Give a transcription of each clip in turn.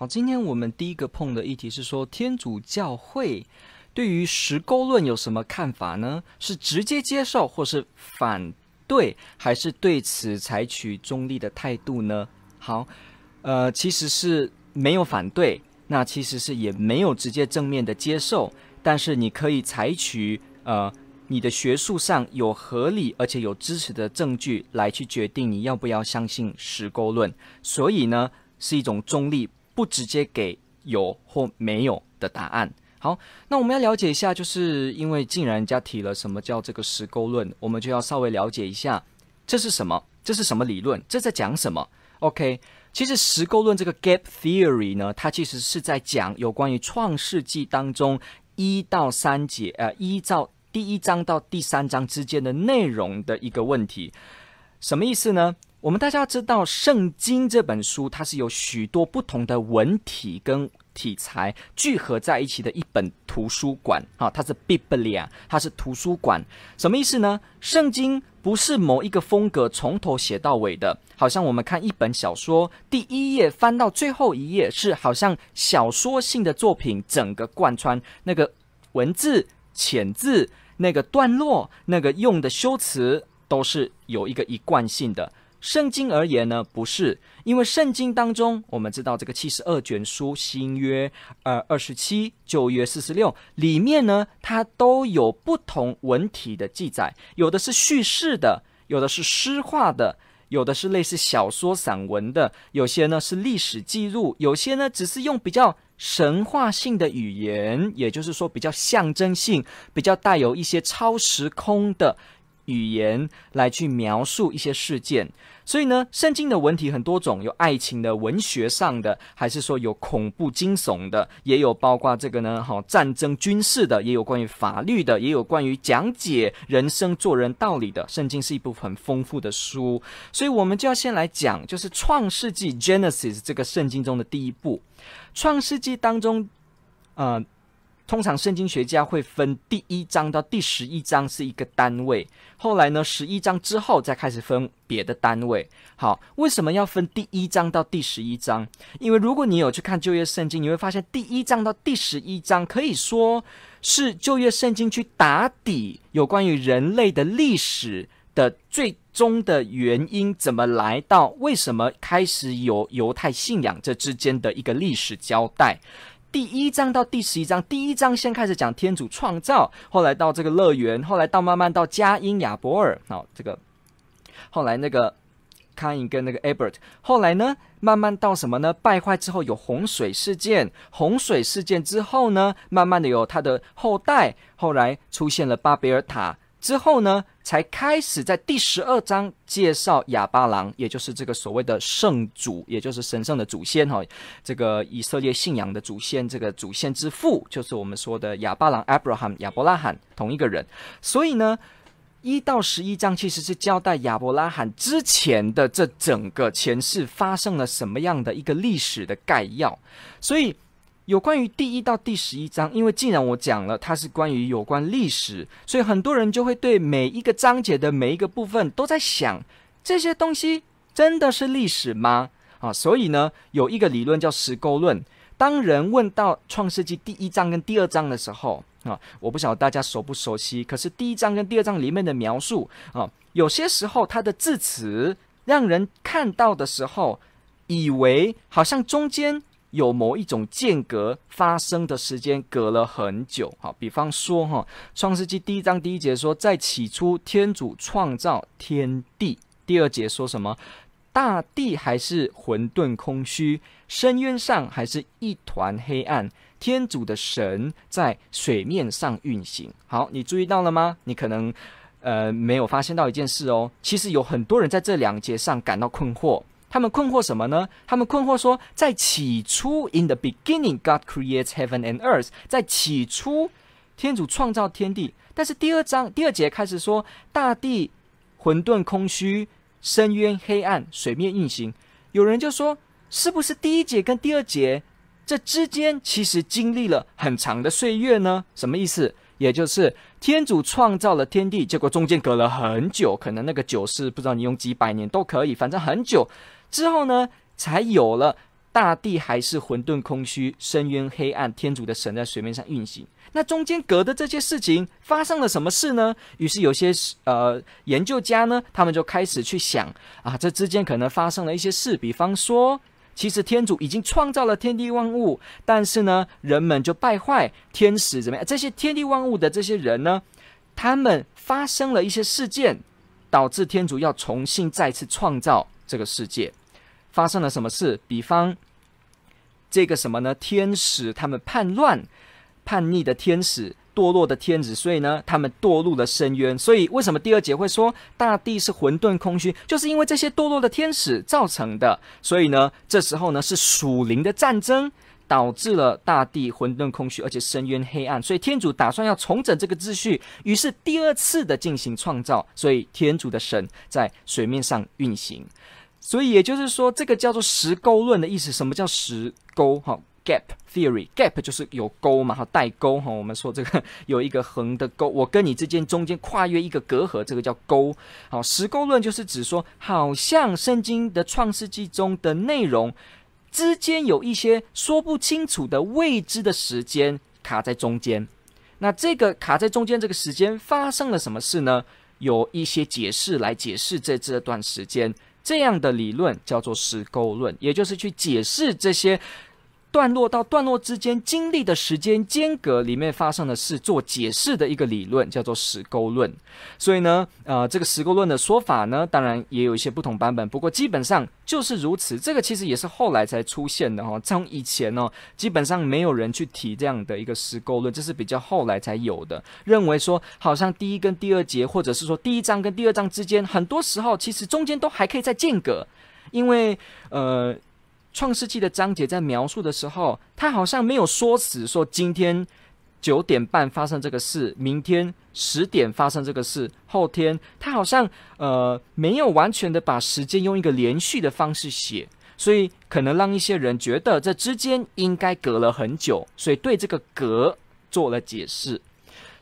好，今天我们第一个碰的议题是说，天主教会对于石沟论有什么看法呢？是直接接受，或是反对，还是对此采取中立的态度呢？好，呃，其实是没有反对，那其实是也没有直接正面的接受，但是你可以采取呃你的学术上有合理而且有支持的证据来去决定你要不要相信石沟论，所以呢是一种中立。不直接给有或没有的答案。好，那我们要了解一下，就是因为既然人家提了什么叫这个石沟论，我们就要稍微了解一下这是什么，这是什么理论，这在讲什么？OK，其实石沟论这个 Gap Theory 呢，它其实是在讲有关于创世纪当中一到三节，呃，依照第一章到第三章之间的内容的一个问题。什么意思呢？我们大家要知道，《圣经》这本书它是有许多不同的文体跟题材聚合在一起的一本图书馆啊，它是 Biblia，它是图书馆。什么意思呢？《圣经》不是某一个风格从头写到尾的，好像我们看一本小说，第一页翻到最后一页是好像小说性的作品，整个贯穿那个文字、遣字、那个段落、那个用的修辞都是有一个一贯性的。圣经而言呢，不是，因为圣经当中，我们知道这个七十二卷书，新约呃二十七，旧约四十六，里面呢，它都有不同文体的记载，有的是叙事的，有的是诗化的，有的是类似小说散文的，有些呢是历史记录，有些呢只是用比较神话性的语言，也就是说比较象征性，比较带有一些超时空的。语言来去描述一些事件，所以呢，圣经的文体很多种，有爱情的、文学上的，还是说有恐怖惊悚的，也有包括这个呢，好战争军事的，也有关于法律的，也有关于讲解人生做人道理的。圣经是一部很丰富的书，所以我们就要先来讲，就是创世纪 Genesis 这个圣经中的第一部，创世纪当中，呃。通常圣经学家会分第一章到第十一章是一个单位，后来呢，十一章之后再开始分别的单位。好，为什么要分第一章到第十一章？因为如果你有去看旧约圣经，你会发现第一章到第十一章可以说是旧约圣经去打底有关于人类的历史的最终的原因怎么来到，为什么开始有犹太信仰这之间的一个历史交代。第一章到第十一章，第一章先开始讲天主创造，后来到这个乐园，后来到慢慢到加因亚伯尔，好，这个后来那个康因跟那个 Ebert，后来呢，慢慢到什么呢？败坏之后有洪水事件，洪水事件之后呢，慢慢的有他的后代，后来出现了巴别尔塔。之后呢，才开始在第十二章介绍亚巴郎，也就是这个所谓的圣祖，也就是神圣的祖先哈，这个以色列信仰的祖先，这个祖先之父，就是我们说的亚巴郎 （Abraham）、亚伯拉罕同一个人。所以呢，一到十一章其实是交代亚伯拉罕之前的这整个前世发生了什么样的一个历史的概要，所以。有关于第一到第十一章，因为既然我讲了它是关于有关历史，所以很多人就会对每一个章节的每一个部分都在想：这些东西真的是历史吗？啊，所以呢，有一个理论叫石沟论。当人问到创世纪第一章跟第二章的时候，啊，我不晓得大家熟不熟悉，可是第一章跟第二章里面的描述，啊，有些时候它的字词让人看到的时候，以为好像中间。有某一种间隔发生的时间隔了很久，好，比方说哈，《创世纪》第一章第一节说，在起初天主创造天地，第二节说什么？大地还是混沌空虚，深渊上还是一团黑暗，天主的神在水面上运行。好，你注意到了吗？你可能呃没有发现到一件事哦，其实有很多人在这两节上感到困惑。他们困惑什么呢？他们困惑说，在起初，in the beginning, God creates heaven and earth。在起初，天主创造天地。但是第二章第二节开始说，大地混沌空虚，深渊黑暗，水面运行。有人就说，是不是第一节跟第二节这之间其实经历了很长的岁月呢？什么意思？也就是天主创造了天地，结果中间隔了很久，可能那个久是不知道你用几百年都可以，反正很久之后呢，才有了大地还是混沌空虚、深渊黑暗，天主的神在水面上运行。那中间隔的这些事情发生了什么事呢？于是有些呃研究家呢，他们就开始去想啊，这之间可能发生了一些事，比方说。其实天主已经创造了天地万物，但是呢，人们就败坏，天使怎么样？这些天地万物的这些人呢，他们发生了一些事件，导致天主要重新再次创造这个世界。发生了什么事？比方这个什么呢？天使他们叛乱，叛逆的天使。堕落的天子，所以呢，他们堕入了深渊。所以，为什么第二节会说大地是混沌空虚？就是因为这些堕落的天使造成的。所以呢，这时候呢，是属灵的战争导致了大地混沌空虚，而且深渊黑暗。所以，天主打算要重整这个秩序，于是第二次的进行创造。所以，天主的神在水面上运行。所以，也就是说，这个叫做时沟论的意思。什么叫时沟？哈？Gap theory，gap 就是有沟嘛，哈，带沟哈。我们说这个有一个横的沟，我跟你之间中间跨越一个隔阂，这个叫沟。好，时沟论就是指说，好像圣经的创世纪中的内容之间有一些说不清楚的未知的时间卡在中间。那这个卡在中间这个时间发生了什么事呢？有一些解释来解释这这段时间，这样的理论叫做石沟论，也就是去解释这些。段落到段落之间经历的时间间隔里面发生的事做解释的一个理论叫做时沟论。所以呢，呃，这个时沟论的说法呢，当然也有一些不同版本，不过基本上就是如此。这个其实也是后来才出现的哈，从以前呢，基本上没有人去提这样的一个时沟论，这是比较后来才有的。认为说，好像第一跟第二节，或者是说第一章跟第二章之间，很多时候其实中间都还可以再间隔，因为呃。创世纪的章节在描述的时候，他好像没有说死说今天九点半发生这个事，明天十点发生这个事，后天他好像呃没有完全的把时间用一个连续的方式写，所以可能让一些人觉得这之间应该隔了很久，所以对这个隔做了解释。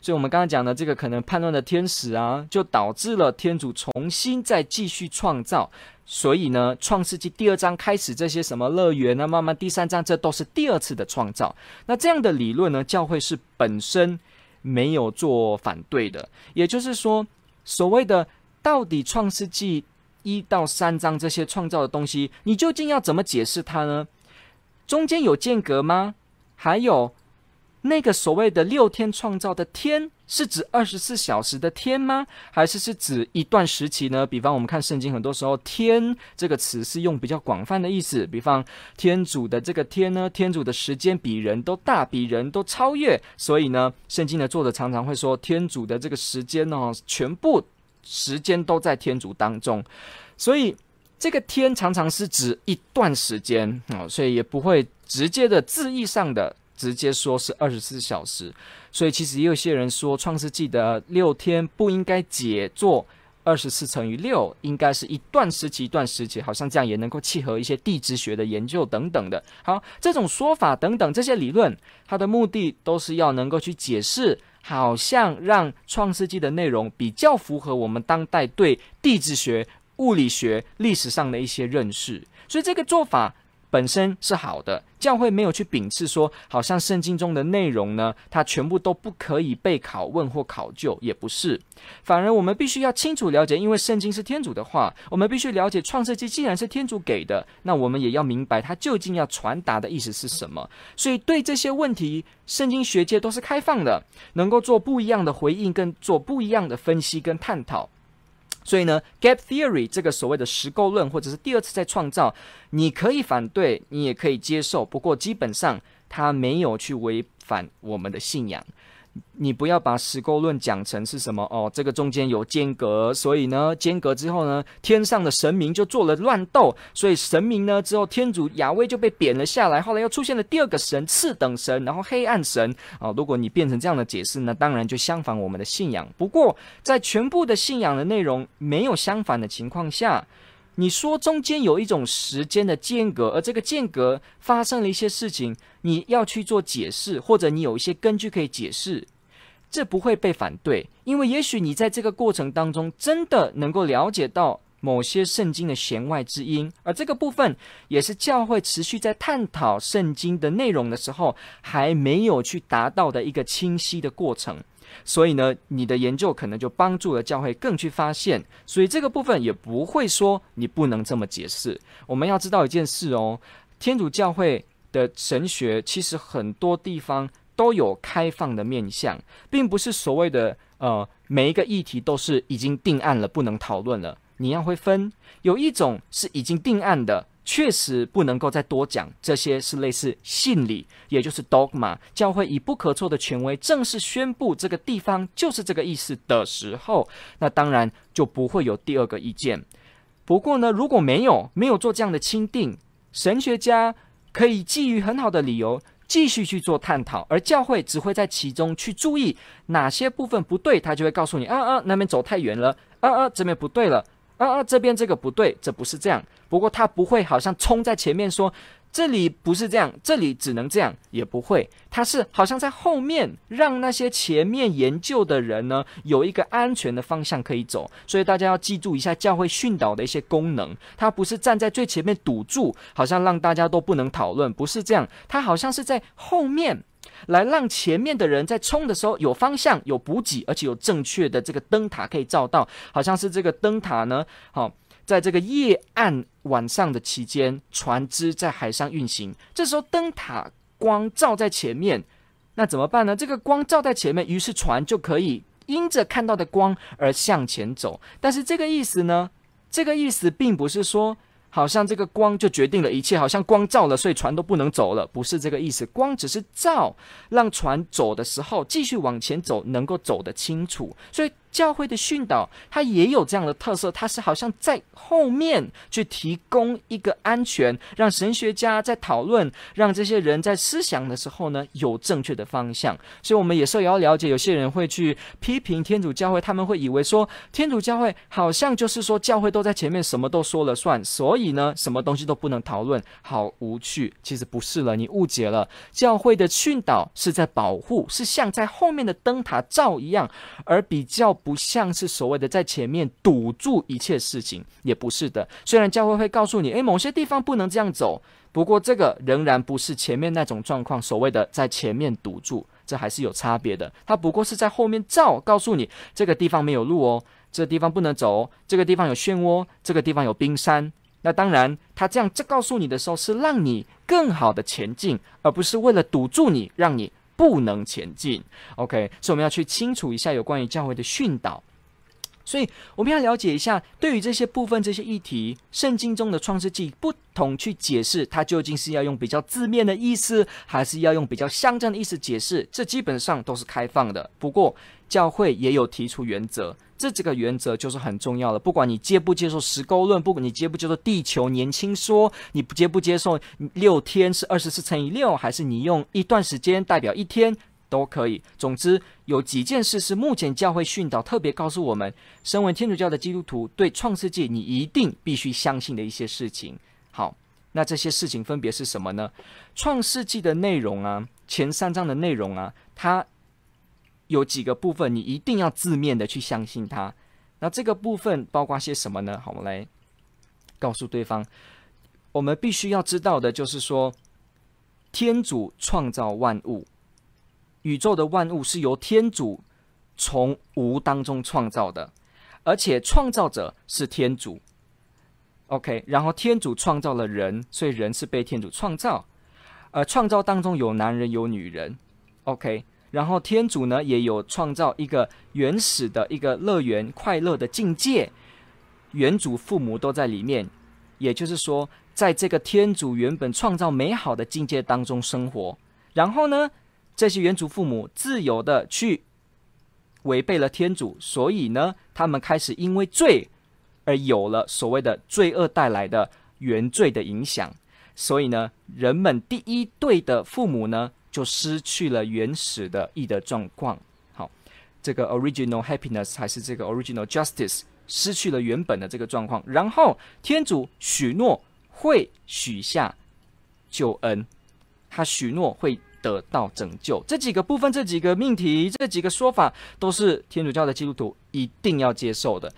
所以我们刚刚讲的这个可能叛乱的天使啊，就导致了天主重新再继续创造。所以呢，《创世纪》第二章开始这些什么乐园啊，慢慢第三章这都是第二次的创造。那这样的理论呢，教会是本身没有做反对的。也就是说，所谓的到底《创世纪》一到三章这些创造的东西，你究竟要怎么解释它呢？中间有间隔吗？还有那个所谓的六天创造的天？是指二十四小时的天吗？还是是指一段时期呢？比方我们看圣经，很多时候“天”这个词是用比较广泛的意思。比方天主的这个天呢，天主的时间比人都大，比人都超越。所以呢，圣经的作者常常会说，天主的这个时间呢，全部时间都在天主当中。所以这个天常常是指一段时间啊，所以也不会直接的字义上的。直接说是二十四小时，所以其实也有些人说《创世纪》的六天不应该解作二十四乘以六，应该是一段时期一段时期，好像这样也能够契合一些地质学的研究等等的。好，这种说法等等这些理论，它的目的都是要能够去解释，好像让《创世纪》的内容比较符合我们当代对地质学、物理学、历史上的一些认识，所以这个做法。本身是好的，教会没有去秉持说，好像圣经中的内容呢，它全部都不可以被拷问或考究，也不是。反而我们必须要清楚了解，因为圣经是天主的话，我们必须了解创世纪既然是天主给的，那我们也要明白它究竟要传达的意思是什么。所以对这些问题，圣经学界都是开放的，能够做不一样的回应，跟做不一样的分析跟探讨。所以呢，gap theory 这个所谓的实构论，或者是第二次再创造，你可以反对，你也可以接受。不过基本上它没有去违反我们的信仰。你不要把十沟论讲成是什么哦，这个中间有间隔，所以呢，间隔之后呢，天上的神明就做了乱斗，所以神明呢之后，天主亚威就被贬了下来，后来又出现了第二个神次等神，然后黑暗神啊、哦。如果你变成这样的解释呢，当然就相反我们的信仰。不过在全部的信仰的内容没有相反的情况下，你说中间有一种时间的间隔，而这个间隔发生了一些事情，你要去做解释，或者你有一些根据可以解释。这不会被反对，因为也许你在这个过程当中真的能够了解到某些圣经的弦外之音，而这个部分也是教会持续在探讨圣经的内容的时候还没有去达到的一个清晰的过程。所以呢，你的研究可能就帮助了教会更去发现，所以这个部分也不会说你不能这么解释。我们要知道一件事哦，天主教会的神学其实很多地方。都有开放的面向，并不是所谓的呃每一个议题都是已经定案了，不能讨论了。你要会分，有一种是已经定案的，确实不能够再多讲。这些是类似信理，也就是 dogma。教会以不可错的权威正式宣布这个地方就是这个意思的时候，那当然就不会有第二个意见。不过呢，如果没有没有做这样的钦定，神学家可以基于很好的理由。继续去做探讨，而教会只会在其中去注意哪些部分不对，他就会告诉你啊啊，那边走太远了，啊啊，这边不对了，啊啊，这边这个不对，这不是这样。不过他不会好像冲在前面说。这里不是这样，这里只能这样，也不会。他是好像在后面让那些前面研究的人呢，有一个安全的方向可以走。所以大家要记住一下教会训导的一些功能。他不是站在最前面堵住，好像让大家都不能讨论，不是这样。他好像是在后面来让前面的人在冲的时候有方向、有补给，而且有正确的这个灯塔可以照到。好像是这个灯塔呢，好。在这个夜暗晚上的期间，船只在海上运行。这时候灯塔光照在前面，那怎么办呢？这个光照在前面，于是船就可以因着看到的光而向前走。但是这个意思呢？这个意思并不是说。好像这个光就决定了一切，好像光照了，所以船都不能走了，不是这个意思。光只是照，让船走的时候继续往前走，能够走得清楚。所以教会的训导它也有这样的特色，它是好像在后面去提供一个安全，让神学家在讨论，让这些人在思想的时候呢有正确的方向。所以我们也是也要了解，有些人会去批评天主教会，他们会以为说天主教会好像就是说教会都在前面，什么都说了算，所以呢，什么东西都不能讨论，好无趣。其实不是了，你误解了。教会的训导是在保护，是像在后面的灯塔照一样，而比较不像是所谓的在前面堵住一切事情，也不是的。虽然教会会告诉你，诶，某些地方不能这样走，不过这个仍然不是前面那种状况。所谓的在前面堵住，这还是有差别的。它不过是在后面照，告诉你这个地方没有路哦，这地方不能走，这个地方有漩涡，这个地方有冰山。那当然，他这样这告诉你的时候，是让你更好的前进，而不是为了堵住你，让你不能前进。OK，所以我们要去清楚一下有关于教会的训导。所以我们要了解一下，对于这些部分、这些议题，圣经中的创世纪不同去解释，它究竟是要用比较字面的意思，还是要用比较象征的意思解释？这基本上都是开放的。不过教会也有提出原则。这几个原则就是很重要的，不管你接不接受十沟论，不管你接不接受地球年轻说，你不接不接受六天是二十四乘以六，还是你用一段时间代表一天都可以。总之，有几件事是目前教会训导特别告诉我们，身为天主教的基督徒，对创世纪你一定必须相信的一些事情。好，那这些事情分别是什么呢？创世纪的内容啊，前三章的内容啊，它。有几个部分你一定要字面的去相信它，那这个部分包括些什么呢？好，我们来告诉对方，我们必须要知道的就是说，天主创造万物，宇宙的万物是由天主从无当中创造的，而且创造者是天主。OK，然后天主创造了人，所以人是被天主创造，而创造当中有男人有女人。OK。然后天主呢，也有创造一个原始的一个乐园，快乐的境界，原主父母都在里面，也就是说，在这个天主原本创造美好的境界当中生活。然后呢，这些原祖父母自由的去违背了天主，所以呢，他们开始因为罪而有了所谓的罪恶带来的原罪的影响，所以呢，人们第一对的父母呢，就失去了原始的义的状况。好，这个 original happiness 还是这个 original justice 失去了原本的这个状况。然后天主许诺会许下救恩，他许诺会得到拯救。这几个部分，这几个命题，这几个说法，都是天主教的基督徒一定要接受的。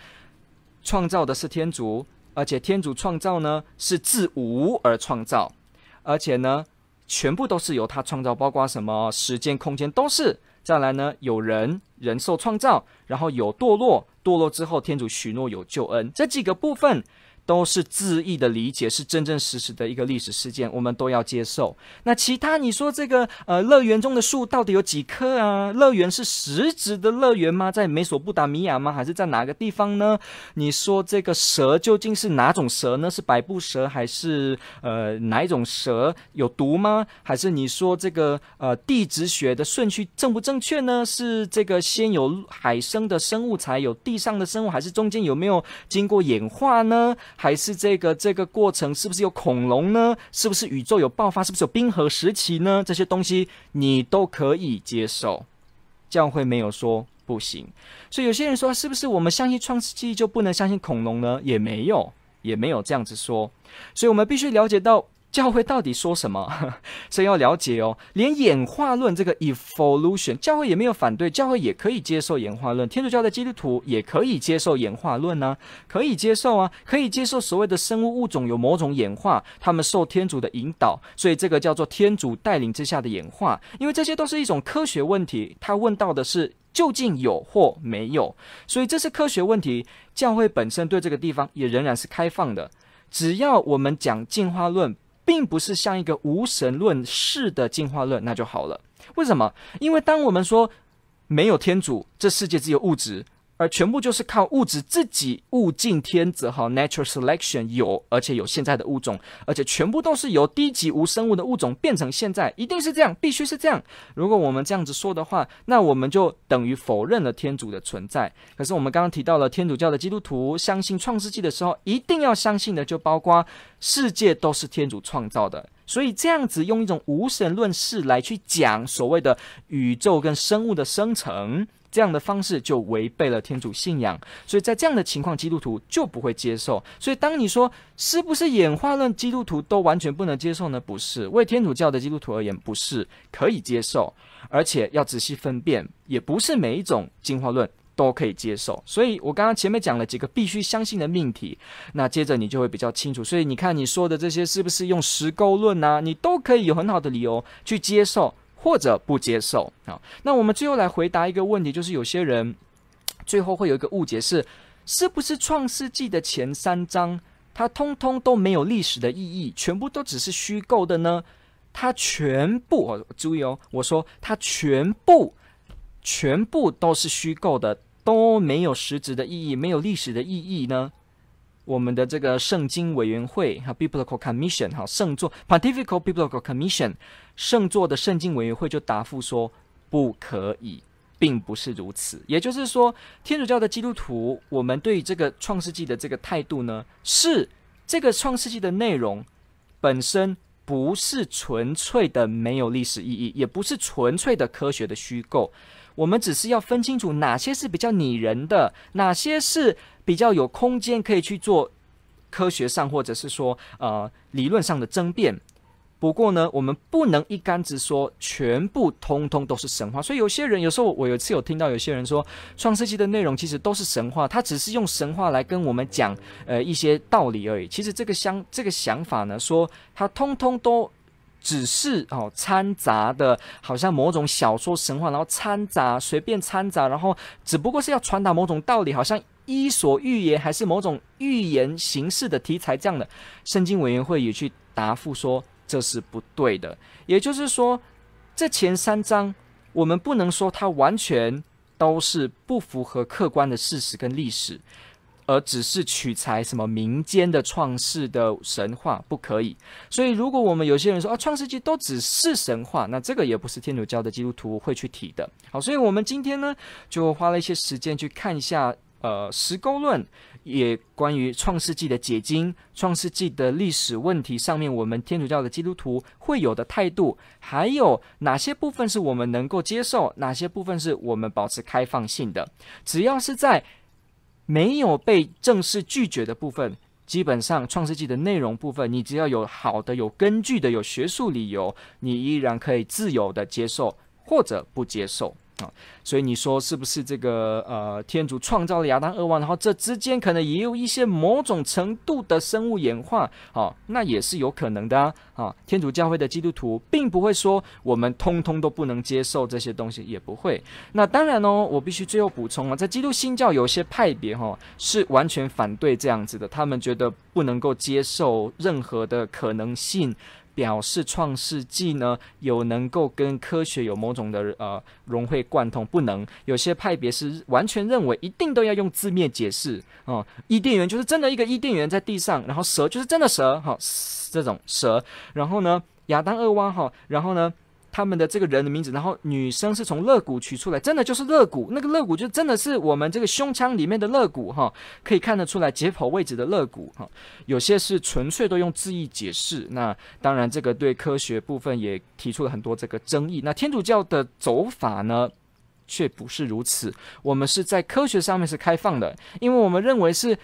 创造的是天主，而且天主创造呢是自无而创造，而且呢全部都是由他创造，包括什么时间、空间都是。再来呢有人人受创造，然后有堕落，堕落之后天主许诺有救恩，这几个部分。都是字义的理解，是真真实实的一个历史事件，我们都要接受。那其他你说这个呃乐园中的树到底有几棵啊？乐园是实质的乐园吗？在美索不达米亚吗？还是在哪个地方呢？你说这个蛇究竟是哪种蛇呢？是百步蛇还是呃哪一种蛇有毒吗？还是你说这个呃地质学的顺序正不正确呢？是这个先有海生的生物才有地上的生物，还是中间有没有经过演化呢？还是这个这个过程是不是有恐龙呢？是不是宇宙有爆发？是不是有冰河时期呢？这些东西你都可以接受，教会没有说不行。所以有些人说，是不是我们相信创世纪就不能相信恐龙呢？也没有，也没有这样子说。所以我们必须了解到。教会到底说什么？所以要了解哦。连演化论这个 evolution，教会也没有反对，教会也可以接受演化论。天主教的基督徒也可以接受演化论呢、可以接受啊，可以接受所谓的生物物种有某种演化，他们受天主的引导，所以这个叫做天主带领之下的演化。因为这些都是一种科学问题，他问到的是究竟有或没有，所以这是科学问题。教会本身对这个地方也仍然是开放的，只要我们讲进化论。并不是像一个无神论式的进化论，那就好了。为什么？因为当我们说没有天主，这世界只有物质。而全部就是靠物质自己物竞天择，哈，natural selection 有，而且有现在的物种，而且全部都是由低级无生物的物种变成现在，一定是这样，必须是这样。如果我们这样子说的话，那我们就等于否认了天主的存在。可是我们刚刚提到了天主教的基督徒相信创世纪的时候，一定要相信的就包括世界都是天主创造的，所以这样子用一种无神论式来去讲所谓的宇宙跟生物的生成。这样的方式就违背了天主信仰，所以在这样的情况，基督徒就不会接受。所以，当你说是不是演化论，基督徒都完全不能接受呢？不是，为天主教的基督徒而言，不是可以接受，而且要仔细分辨，也不是每一种进化论都可以接受。所以我刚刚前面讲了几个必须相信的命题，那接着你就会比较清楚。所以你看你说的这些是不是用实构论啊？你都可以有很好的理由去接受。或者不接受啊？那我们最后来回答一个问题，就是有些人 最后会有一个误解是：是不是创世纪的前三章它通通都没有历史的意义，全部都只是虚构的呢？它全部哦，注意哦，我说它全部全部都是虚构的，都没有实质的意义，没有历史的意义呢？我们的这个圣经委员会哈，Biblical Commission 哈，圣座 Pontifical Biblical Commission 圣座的圣经委员会就答复说不可以，并不是如此。也就是说，天主教的基督徒，我们对于这个创世纪的这个态度呢，是这个创世纪的内容本身不是纯粹的没有历史意义，也不是纯粹的科学的虚构。我们只是要分清楚哪些是比较拟人的，哪些是比较有空间可以去做科学上或者是说呃理论上的争辩。不过呢，我们不能一竿子说全部通通都是神话。所以有些人有时候我有一次有听到有些人说，创世纪的内容其实都是神话，他只是用神话来跟我们讲呃一些道理而已。其实这个想这个想法呢，说他通通都。只是哦，掺杂的，好像某种小说神话，然后掺杂，随便掺杂，然后只不过是要传达某种道理，好像伊索寓言还是某种寓言形式的题材这样的。圣经委员会也去答复说这是不对的。也就是说，这前三章我们不能说它完全都是不符合客观的事实跟历史。而只是取材什么民间的创世的神话，不可以。所以，如果我们有些人说啊，创世纪都只是神话，那这个也不是天主教的基督徒会去提的。好，所以我们今天呢，就花了一些时间去看一下，呃，石沟论。也关于创世纪的解经、创世纪的历史问题上面，我们天主教的基督徒会有的态度，还有哪些部分是我们能够接受，哪些部分是我们保持开放性的。只要是在没有被正式拒绝的部分，基本上创世纪的内容部分，你只要有好的、有根据的、有学术理由，你依然可以自由的接受或者不接受。啊，所以你说是不是这个呃，天主创造了亚当、厄万，然后这之间可能也有一些某种程度的生物演化，好，那也是有可能的啊。啊，天主教会的基督徒并不会说我们通通都不能接受这些东西，也不会。那当然哦，我必须最后补充啊，在基督新教有些派别哈是完全反对这样子的，他们觉得不能够接受任何的可能性。表示创世纪呢有能够跟科学有某种的呃融会贯通，不能。有些派别是完全认为一定都要用字面解释哦，伊甸园就是真的一个伊甸园在地上，然后蛇就是真的蛇哈、这种蛇，然后呢亚当厄娃哈，然后呢。他们的这个人的名字，然后女生是从肋骨取出来，真的就是肋骨，那个肋骨就真的是我们这个胸腔里面的肋骨哈，可以看得出来解剖位置的肋骨哈。有些是纯粹都用字义解释，那当然这个对科学部分也提出了很多这个争议。那天主教的走法呢，却不是如此，我们是在科学上面是开放的，因为我们认为是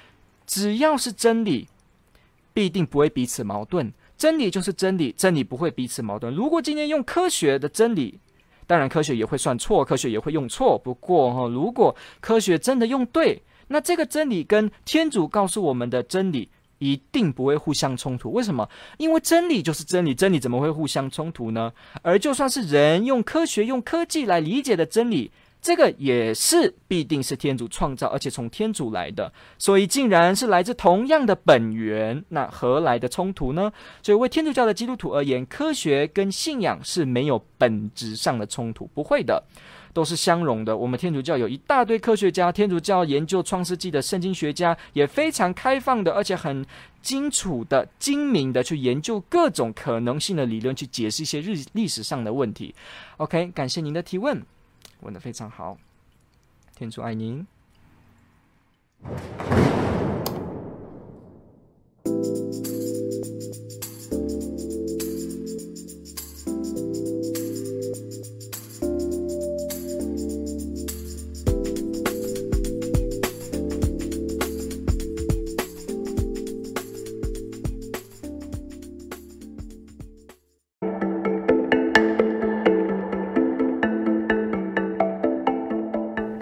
只要是真理，必定不会彼此矛盾。真理就是真理，真理不会彼此矛盾。如果今天用科学的真理，当然科学也会算错，科学也会用错。不过哈，如果科学真的用对，那这个真理跟天主告诉我们的真理一定不会互相冲突。为什么？因为真理就是真理，真理怎么会互相冲突呢？而就算是人用科学、用科技来理解的真理。这个也是必定是天主创造，而且从天主来的，所以竟然是来自同样的本源，那何来的冲突呢？所以为天主教的基督徒而言，科学跟信仰是没有本质上的冲突，不会的，都是相容的。我们天主教有一大堆科学家，天主教研究创世纪的圣经学家也非常开放的，而且很清楚的、精明的去研究各种可能性的理论，去解释一些日历史上的问题。OK，感谢您的提问。问的非常好，天主爱您。